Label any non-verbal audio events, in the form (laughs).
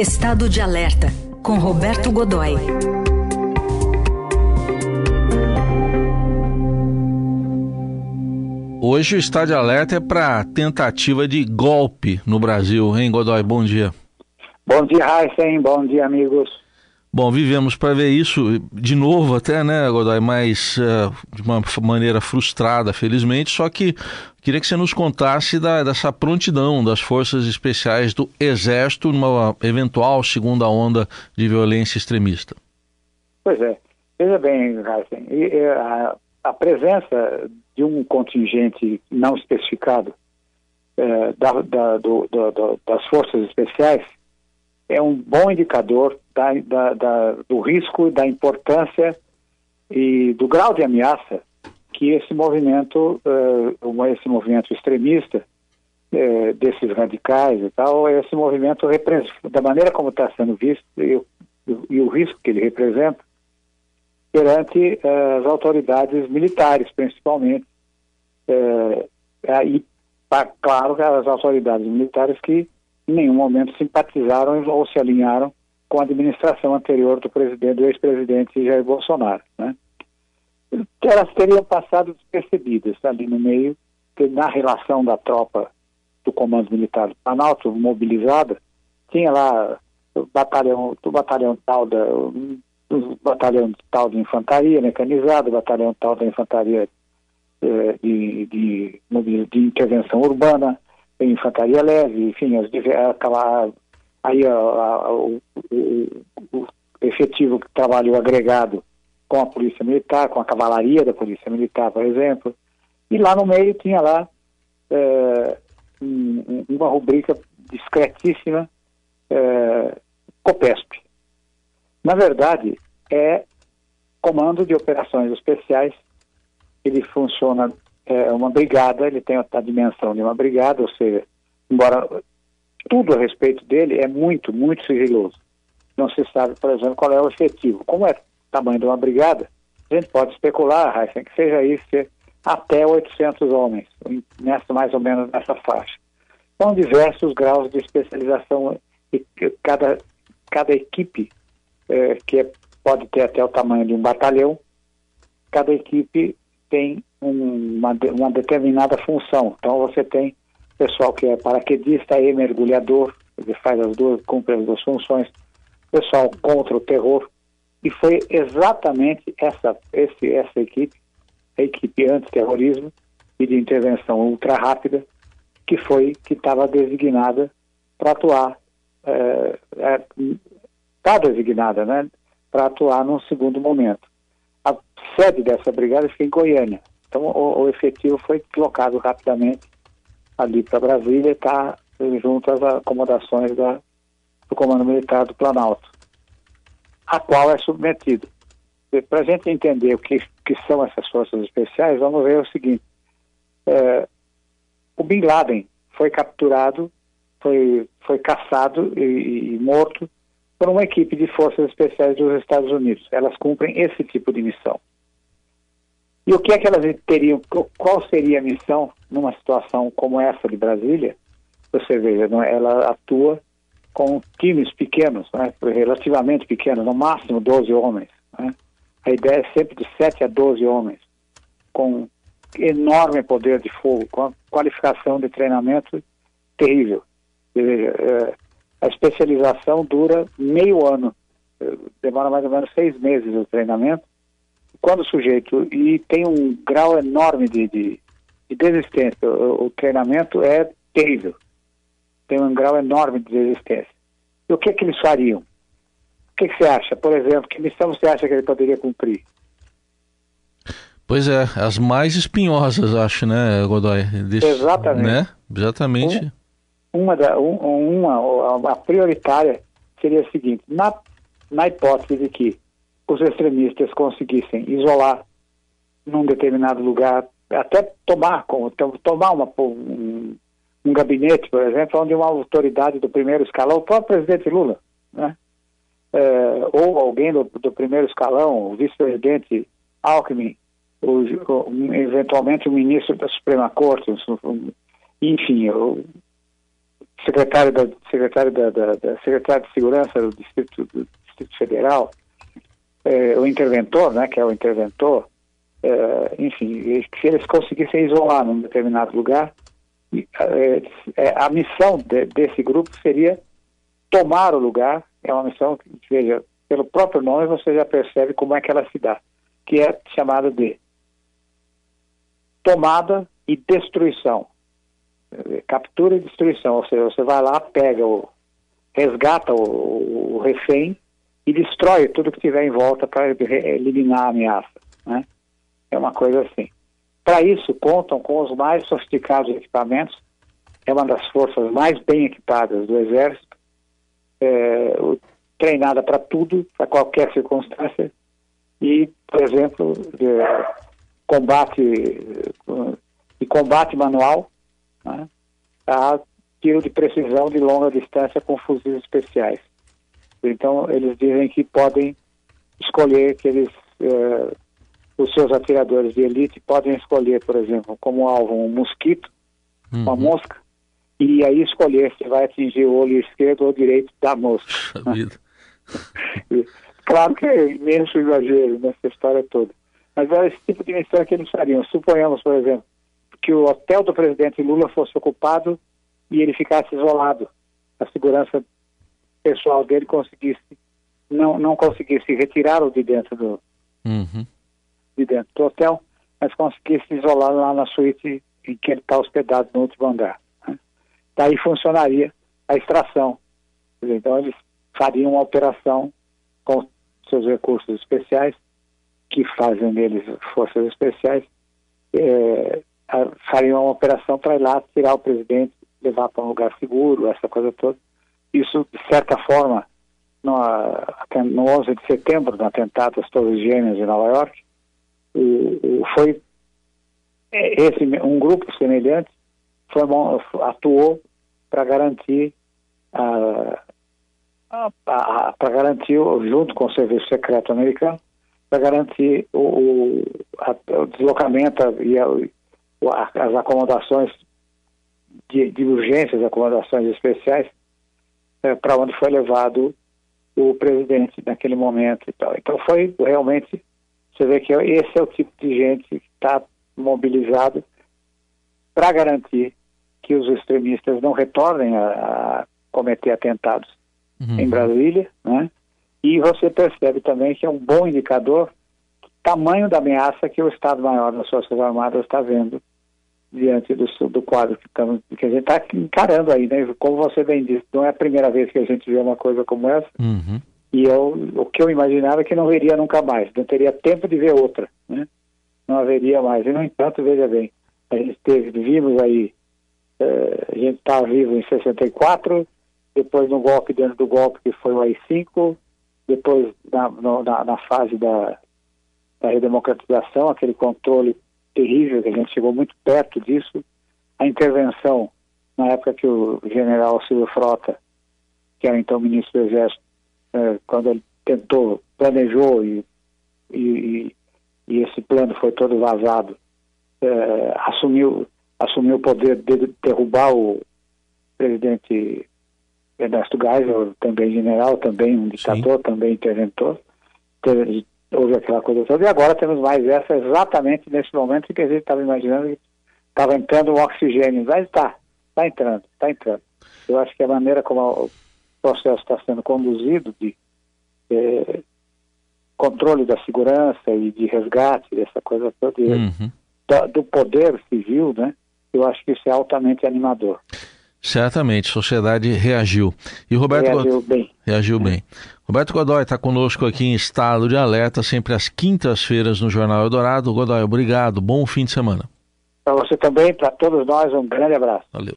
Estado de Alerta, com Roberto Godoy. Hoje o estado de alerta é para tentativa de golpe no Brasil, hein, Godoy? Bom dia. Bom dia, Heisen. Bom dia, amigos. Bom, vivemos para ver isso de novo até, né, Godoy, mas uh, de uma maneira frustrada, felizmente, só que queria que você nos contasse da, dessa prontidão das forças especiais do Exército numa eventual segunda onda de violência extremista. Pois é, veja bem, Heisen, a, a, presença de um contingente não especificado é, da, da, do, das forças especiais é um bom indicador da, do risco, da importância e do grau de ameaça que esse movimento, uh, esse movimento extremista uh, desses radicais e tal, esse movimento da maneira como está sendo visto e, o risco que ele representa perante uh, as autoridades militares, principalmente, e, claro, as autoridades militares que em nenhum momento simpatizaram ou se alinharam com a administração anterior do do ex-presidente Jair Bolsonaro, né? Elas teriam passado despercebidas ali no meio, na relação da tropa do Comando Militar do Planalto, mobilizada, tinha lá o batalhão, o batalhão tal da o batalhão tal de infantaria mecanizada, o batalhão tal da infantaria eh, de, de, de, intervenção urbana, infantaria leve, enfim, as, aquela, aí a, a, o, o, o, efetivo que trabalhou agregado com a polícia militar, com a cavalaria da polícia militar, por exemplo, e lá no meio tinha lá é, um, uma rubrica discretíssima, é, COPESP. Na verdade, é Comando de Operações Especiais, ele funciona é uma brigada, ele tem a dimensão de uma brigada, ou seja, embora tudo a respeito dele é muito, muito sigiloso. Não se sabe, por exemplo, qual é o efetivo. Como é tamanho de uma brigada, a gente pode especular, Raíssa, que seja isso até 800 homens, nessa, mais ou menos nessa faixa. São diversos graus de especialização e cada, cada equipe, é, que é, pode ter até o tamanho de um batalhão, cada equipe tem uma, uma determinada função. Então você tem pessoal que é paraquedista e mergulhador, que faz as duas, cumpre as duas funções, pessoal contra o terror, e foi exatamente essa, esse, essa equipe, a equipe antiterrorismo e de intervenção ultra rápida, que foi, que estava designada para atuar, está é, é, designada, né, para atuar num segundo momento. A sede dessa brigada fica em Goiânia. Então, o, o efetivo foi deslocado rapidamente ali para Brasília está junto às acomodações da, do Comando Militar do Planalto, a qual é submetido. Para a gente entender o que, que são essas forças especiais, vamos ver o seguinte: é, o Bin Laden foi capturado, foi, foi caçado e, e morto por uma equipe de forças especiais dos Estados Unidos. Elas cumprem esse tipo de missão. E o que é que elas teriam, qual seria a missão numa situação como essa de Brasília? Você veja, é? ela atua com times pequenos, né? relativamente pequenos, no máximo 12 homens. Né? A ideia é sempre de 7 a 12 homens, com enorme poder de fogo, com qualificação de treinamento terrível. É, a especialização dura meio ano, demora mais ou menos seis meses o treinamento, quando o sujeito e tem um grau enorme de, de, de desistência, o, o, treinamento é terrível, tem um grau enorme de desistência. E o que, que eles fariam? O que, que você acha? Por exemplo, que missão você acha que ele poderia cumprir? Pois é, as mais espinhosas, acho, né, Godoy? Desse, Exatamente. Né? Exatamente. Um, uma, da, um, uma, a prioritária seria a seguinte, na, na hipótese de que os extremistas conseguissem isolar num determinado lugar, até tomar, tomar uma, um, um gabinete, por exemplo, onde uma autoridade do primeiro escalão, o próprio presidente Lula, né? É, ou alguém do, do, primeiro escalão, o vice-presidente Alckmin, ou, eventualmente o ministro da Suprema Corte, enfim, secretário da secretário da, da, da secretário de segurança do distrito do distrito federal é, o interventor né que é o interventor é, enfim se eles conseguissem isolar num determinado lugar a missão de, desse grupo seria tomar o lugar é uma missão que veja pelo próprio nome você já percebe como é que ela se dá que é chamada de tomada e destruição captura e destruição, ou seja, você vai lá, pega o, resgata o, o refém e destrói tudo que tiver em volta para eliminar a ameaça, né? É uma coisa assim. Para isso contam com os mais sofisticados equipamentos. É uma das forças mais bem equipadas do exército, é, treinada para tudo, para qualquer circunstância e, por exemplo, combate e combate manual né, a tiro de precisão de longa distância com fuzis especiais. Então, eles dizem que podem escolher que eles, eh, os seus atiradores de elite podem escolher, por exemplo, como alvo um mosquito, uhum. uma mosca, e aí escolher se vai atingir o olho esquerdo ou direito da mosca. (laughs) (laughs) claro que é imenso exagero nessa história toda. Mas é esse tipo de missão que eles fariam. Suponhamos, por exemplo, que o hotel do presidente Lula fosse ocupado e ele ficasse isolado. A segurança pessoal dele conseguisse não não conseguisse retirá-lo de dentro do uhum. De dentro do hotel, mas conseguisse isolar lá na suíte em que ele está hospedado no último andar. Né? Daí funcionaria a extração. Então eles fariam uma operação com seus recursos especiais, que fazem deles forças especiais, é, fariam uma operação para ir lá tirar o presidente, levar para um lugar seguro, essa coisa toda. Isso, de certa forma, no, no 11 de setembro, no atentado às Torres Gêmeas em Nova York, foi é, esse um grupo semelhante foi, atuou para garantir para garantir junto com o serviço secreto americano para garantir o, o, a, o deslocamento e a, as acomodações de, de urgência, as acomodações especiais, é, para onde foi levado o presidente naquele momento e tal. Então foi realmente, você vê que esse é o tipo de gente que está mobilizado para garantir que os extremistas não retornem a, a cometer atentados uhum. em Brasília, né? E você percebe também que é um bom indicador do tamanho da ameaça que o Estado-Maior das Forças Armadas está vendo diante do, do quadro que, tamo, que a gente está encarando aí, né? Como você bem disse, não é a primeira vez que a gente vê uma coisa como essa. Uhum. E eu, o que eu imaginava é que não veria nunca mais, não teria tempo de ver outra, né? Não haveria mais. E, no entanto, veja bem, a gente teve, vimos aí, eh, a gente está vivo em 64, depois no golpe, dentro do golpe que foi o AI-5, depois na, no, na, na, fase da, da redemocratização, aquele controle terrível, que a gente chegou muito perto disso. A intervenção, na época que o general Silvio Frota, que era então ministro do Exército, eh, quando ele tentou, planejou e, e, e, esse plano foi todo vazado, eh, assumiu, assumiu o poder de derrubar o presidente Ernesto Geisel, também general, também um ditador, Sim. também interventor, houve aquela coisa toda, e agora temos mais essa exatamente nesse momento que a gente estava imaginando que estava entrando um oxigênio, mas está, está entrando, está entrando. Eu acho que a maneira como o processo está sendo conduzido de é, controle da segurança e de resgate dessa coisa toda, uhum. do, do poder civil, né? Eu acho que isso é altamente animador. Certamente, a sociedade reagiu. E Roberto reagiu bem. Reagiu é. bem. Roberto Godoy está conosco aqui em estado de alerta, sempre às quintas-feiras no Jornal Eldorado. Godoy, obrigado. Bom fim de semana. Para você também, para todos nós, um grande abraço. Valeu.